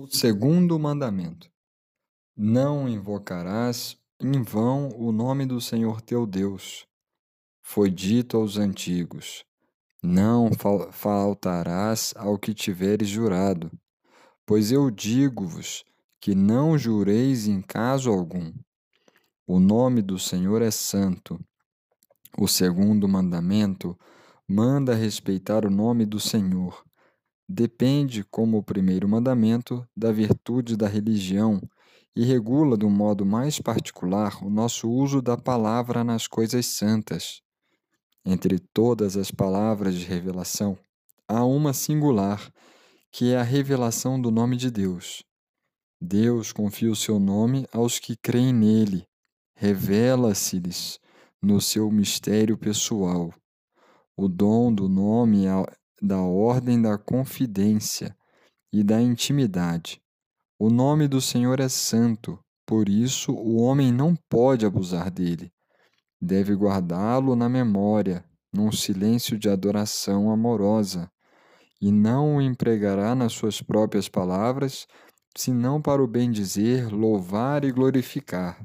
O segundo mandamento: Não invocarás em vão o nome do Senhor teu Deus. Foi dito aos antigos: Não faltarás ao que tiveres jurado. Pois eu digo-vos que não jureis em caso algum. O nome do Senhor é santo. O segundo mandamento manda respeitar o nome do Senhor depende, como o primeiro mandamento, da virtude da religião e regula de um modo mais particular o nosso uso da palavra nas coisas santas. Entre todas as palavras de revelação, há uma singular, que é a revelação do nome de Deus. Deus confia o seu nome aos que creem nele, revela-se-lhes no seu mistério pessoal. O dom do nome da ordem da confidência e da intimidade. O nome do Senhor é santo, por isso o homem não pode abusar dele. Deve guardá-lo na memória, num silêncio de adoração amorosa, e não o empregará nas suas próprias palavras, senão para o bem dizer, louvar e glorificar.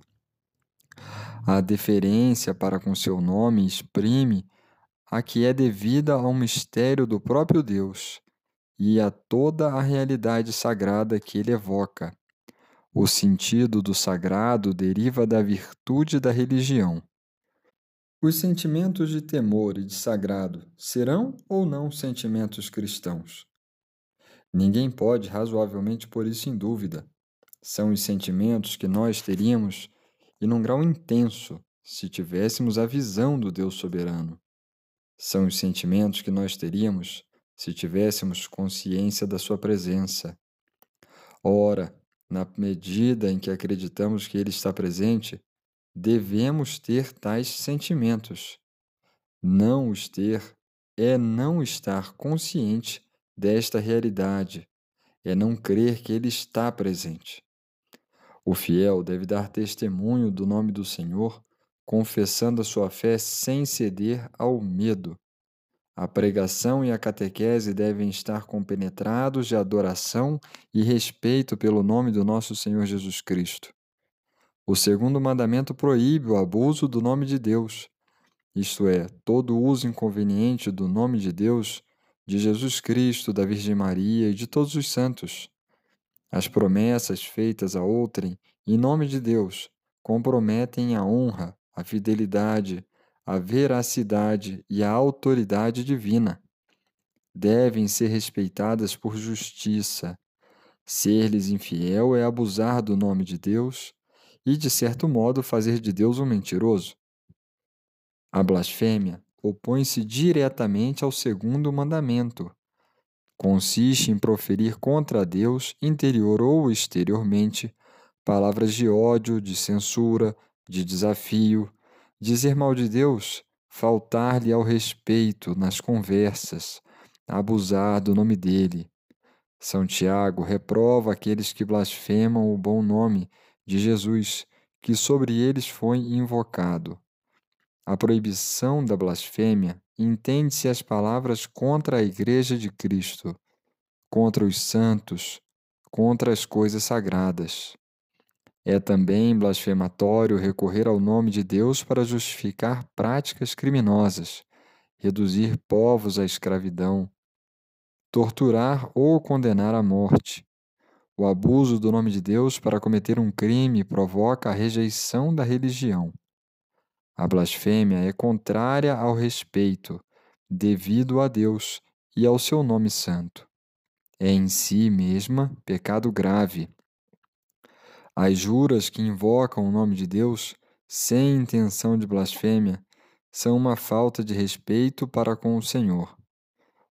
A deferência para com seu nome exprime a que é devida ao mistério do próprio Deus e a toda a realidade sagrada que ele evoca. O sentido do sagrado deriva da virtude da religião. Os sentimentos de temor e de sagrado serão ou não sentimentos cristãos? Ninguém pode razoavelmente pôr isso em dúvida. São os sentimentos que nós teríamos e num grau intenso se tivéssemos a visão do Deus soberano. São os sentimentos que nós teríamos se tivéssemos consciência da Sua presença. Ora, na medida em que acreditamos que Ele está presente, devemos ter tais sentimentos. Não os ter é não estar consciente desta realidade, é não crer que Ele está presente. O fiel deve dar testemunho do nome do Senhor confessando a sua fé sem ceder ao medo. A pregação e a catequese devem estar compenetrados de adoração e respeito pelo nome do nosso Senhor Jesus Cristo. O segundo mandamento proíbe o abuso do nome de Deus, isto é, todo uso inconveniente do nome de Deus, de Jesus Cristo, da Virgem Maria e de todos os santos. As promessas feitas a outrem, em nome de Deus, comprometem a honra, a fidelidade, a veracidade e a autoridade divina. Devem ser respeitadas por justiça. Ser-lhes infiel é abusar do nome de Deus e, de certo modo, fazer de Deus um mentiroso. A blasfêmia opõe-se diretamente ao segundo mandamento. Consiste em proferir contra Deus, interior ou exteriormente, palavras de ódio, de censura, de desafio, dizer mal de Deus, faltar-lhe ao respeito nas conversas, abusar do nome dele. São Tiago reprova aqueles que blasfemam o bom nome de Jesus, que sobre eles foi invocado. A proibição da blasfêmia entende-se as palavras contra a Igreja de Cristo, contra os santos, contra as coisas sagradas. É também blasfematório recorrer ao nome de Deus para justificar práticas criminosas, reduzir povos à escravidão, torturar ou condenar à morte. O abuso do nome de Deus para cometer um crime provoca a rejeição da religião. A blasfêmia é contrária ao respeito devido a Deus e ao seu nome santo. É em si mesma pecado grave as juras que invocam o nome de Deus sem intenção de blasfêmia são uma falta de respeito para com o Senhor.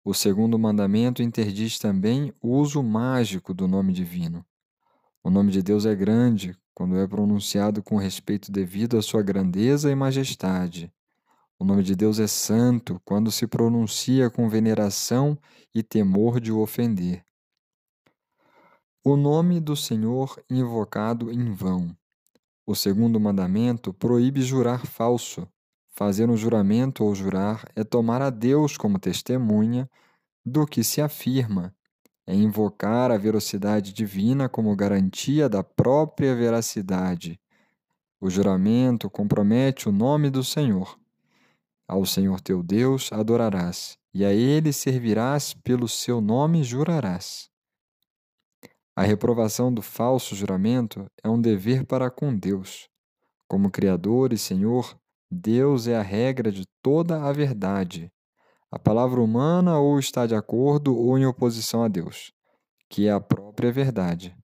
O segundo mandamento interdiz também o uso mágico do nome divino. O nome de Deus é grande quando é pronunciado com respeito devido à sua grandeza e majestade. O nome de Deus é santo quando se pronuncia com veneração e temor de o ofender. O nome do Senhor invocado em vão. O segundo mandamento proíbe jurar falso. Fazer um juramento ou jurar é tomar a Deus como testemunha do que se afirma. é invocar a velocidade divina como garantia da própria veracidade. O juramento compromete o nome do Senhor. Ao Senhor teu Deus adorarás, e a ele servirás pelo seu nome jurarás. A reprovação do falso juramento é um dever para com Deus. Como Criador e Senhor, Deus é a regra de toda a verdade. A palavra humana ou está de acordo ou em oposição a Deus, que é a própria verdade.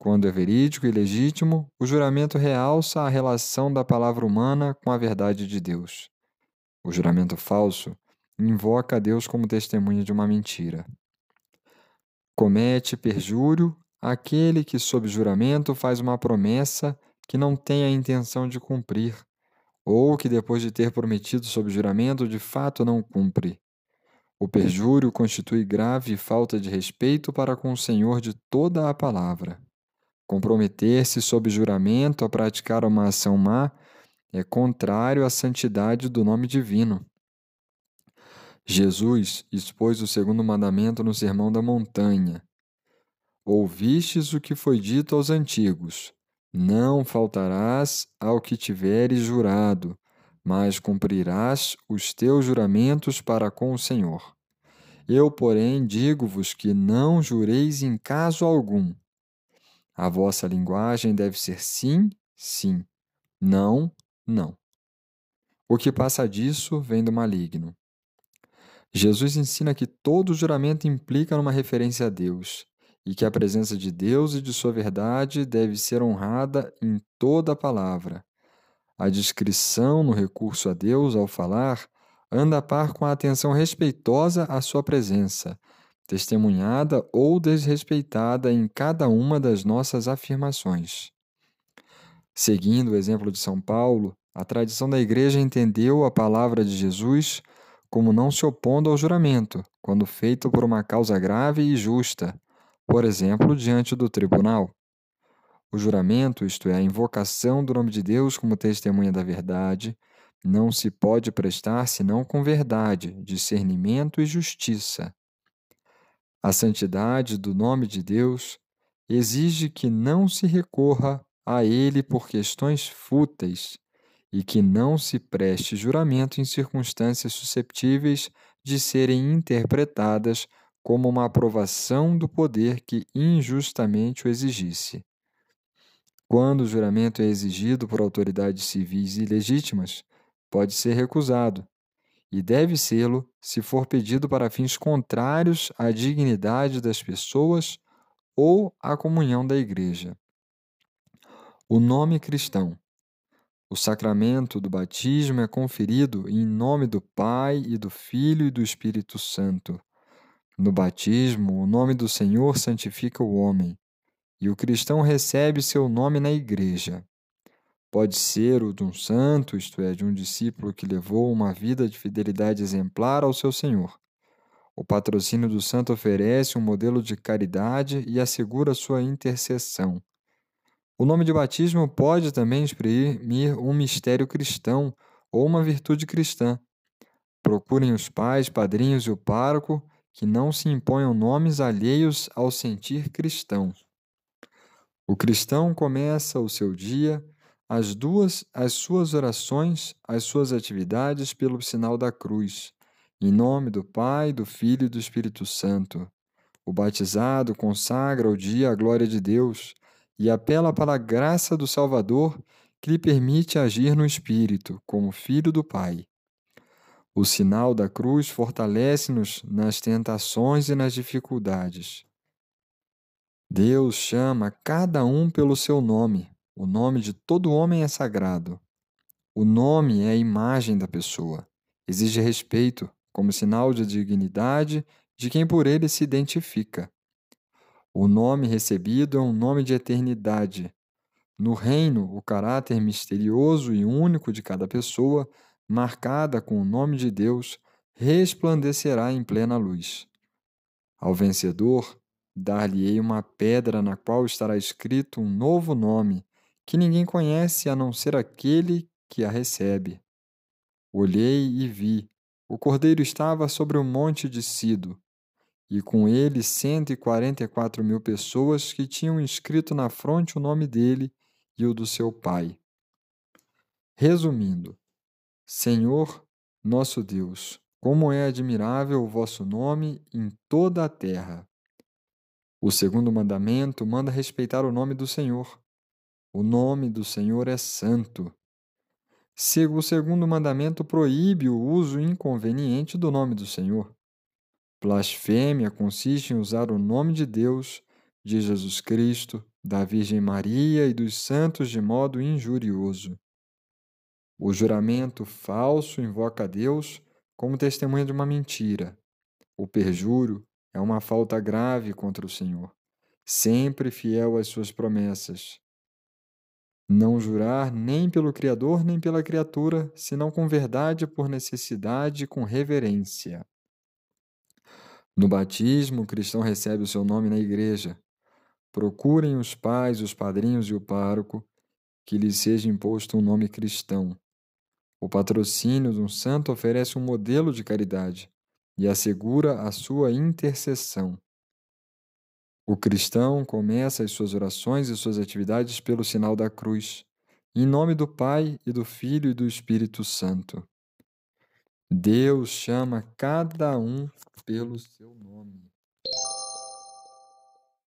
Quando é verídico e legítimo, o juramento realça a relação da palavra humana com a verdade de Deus. O juramento falso invoca a Deus como testemunha de uma mentira. Comete perjúrio aquele que, sob juramento, faz uma promessa que não tem a intenção de cumprir ou que depois de ter prometido sob juramento de fato não cumpre. O perjúrio constitui grave falta de respeito para com o Senhor de toda a palavra. Comprometer-se sob juramento a praticar uma ação má é contrário à santidade do nome divino. Jesus expôs o segundo mandamento no Sermão da Montanha. Ouvistes o que foi dito aos antigos: não faltarás ao que tiveres jurado, mas cumprirás os teus juramentos para com o Senhor. Eu, porém, digo-vos que não jureis em caso algum. A vossa linguagem deve ser sim, sim, não, não. O que passa disso vem do maligno. Jesus ensina que todo juramento implica numa referência a Deus e que a presença de Deus e de Sua verdade deve ser honrada em toda a palavra. A discrição no recurso a Deus ao falar anda a par com a atenção respeitosa à Sua presença, testemunhada ou desrespeitada em cada uma das nossas afirmações. Seguindo o exemplo de São Paulo, a tradição da Igreja entendeu a palavra de Jesus como não se opondo ao juramento, quando feito por uma causa grave e justa, por exemplo, diante do tribunal. O juramento, isto é, a invocação do nome de Deus como testemunha da verdade, não se pode prestar senão com verdade, discernimento e justiça. A santidade do nome de Deus exige que não se recorra a ele por questões fúteis e que não se preste juramento em circunstâncias susceptíveis de serem interpretadas como uma aprovação do poder que injustamente o exigisse. Quando o juramento é exigido por autoridades civis ilegítimas, pode ser recusado, e deve sê-lo se for pedido para fins contrários à dignidade das pessoas ou à comunhão da Igreja. O nome cristão. O sacramento do batismo é conferido em nome do Pai e do Filho e do Espírito Santo no batismo, o nome do Senhor santifica o homem, e o cristão recebe seu nome na igreja. Pode ser o de um santo, isto é, de um discípulo que levou uma vida de fidelidade exemplar ao seu Senhor. O patrocínio do santo oferece um modelo de caridade e assegura sua intercessão. O nome de batismo pode também exprimir um mistério cristão ou uma virtude cristã. Procurem os pais, padrinhos e o pároco que não se imponham nomes alheios ao sentir cristão. O cristão começa o seu dia, as duas, as suas orações, as suas atividades pelo sinal da cruz, em nome do Pai, do Filho e do Espírito Santo. O batizado consagra o dia à glória de Deus e apela para a graça do Salvador que lhe permite agir no Espírito, como filho do Pai. O sinal da cruz fortalece-nos nas tentações e nas dificuldades. Deus chama cada um pelo seu nome. O nome de todo homem é sagrado. O nome é a imagem da pessoa. Exige respeito, como sinal de dignidade de quem por ele se identifica. O nome recebido é um nome de eternidade. No reino, o caráter misterioso e único de cada pessoa marcada com o nome de Deus, resplandecerá em plena luz. Ao vencedor, dar-lhe-ei uma pedra na qual estará escrito um novo nome, que ninguém conhece a não ser aquele que a recebe. Olhei e vi, o cordeiro estava sobre o monte de Sido. E com ele 144 mil pessoas que tinham inscrito na fronte o nome dele e o do seu pai. Resumindo, Senhor, nosso Deus, como é admirável o vosso nome em toda a terra. O segundo mandamento manda respeitar o nome do Senhor. O nome do Senhor é santo. O segundo mandamento proíbe o uso inconveniente do nome do Senhor. Blasfêmia consiste em usar o nome de Deus, de Jesus Cristo, da Virgem Maria e dos santos de modo injurioso. O juramento falso invoca a Deus como testemunha de uma mentira. O perjúrio é uma falta grave contra o Senhor, sempre fiel às suas promessas. Não jurar nem pelo Criador nem pela criatura, senão com verdade por necessidade e com reverência. No batismo, o cristão recebe o seu nome na igreja. Procurem os pais, os padrinhos e o pároco que lhes seja imposto um nome cristão. O patrocínio de um santo oferece um modelo de caridade e assegura a sua intercessão. O cristão começa as suas orações e suas atividades pelo sinal da cruz, em nome do Pai e do Filho e do Espírito Santo. Deus chama cada um pelo seu nome.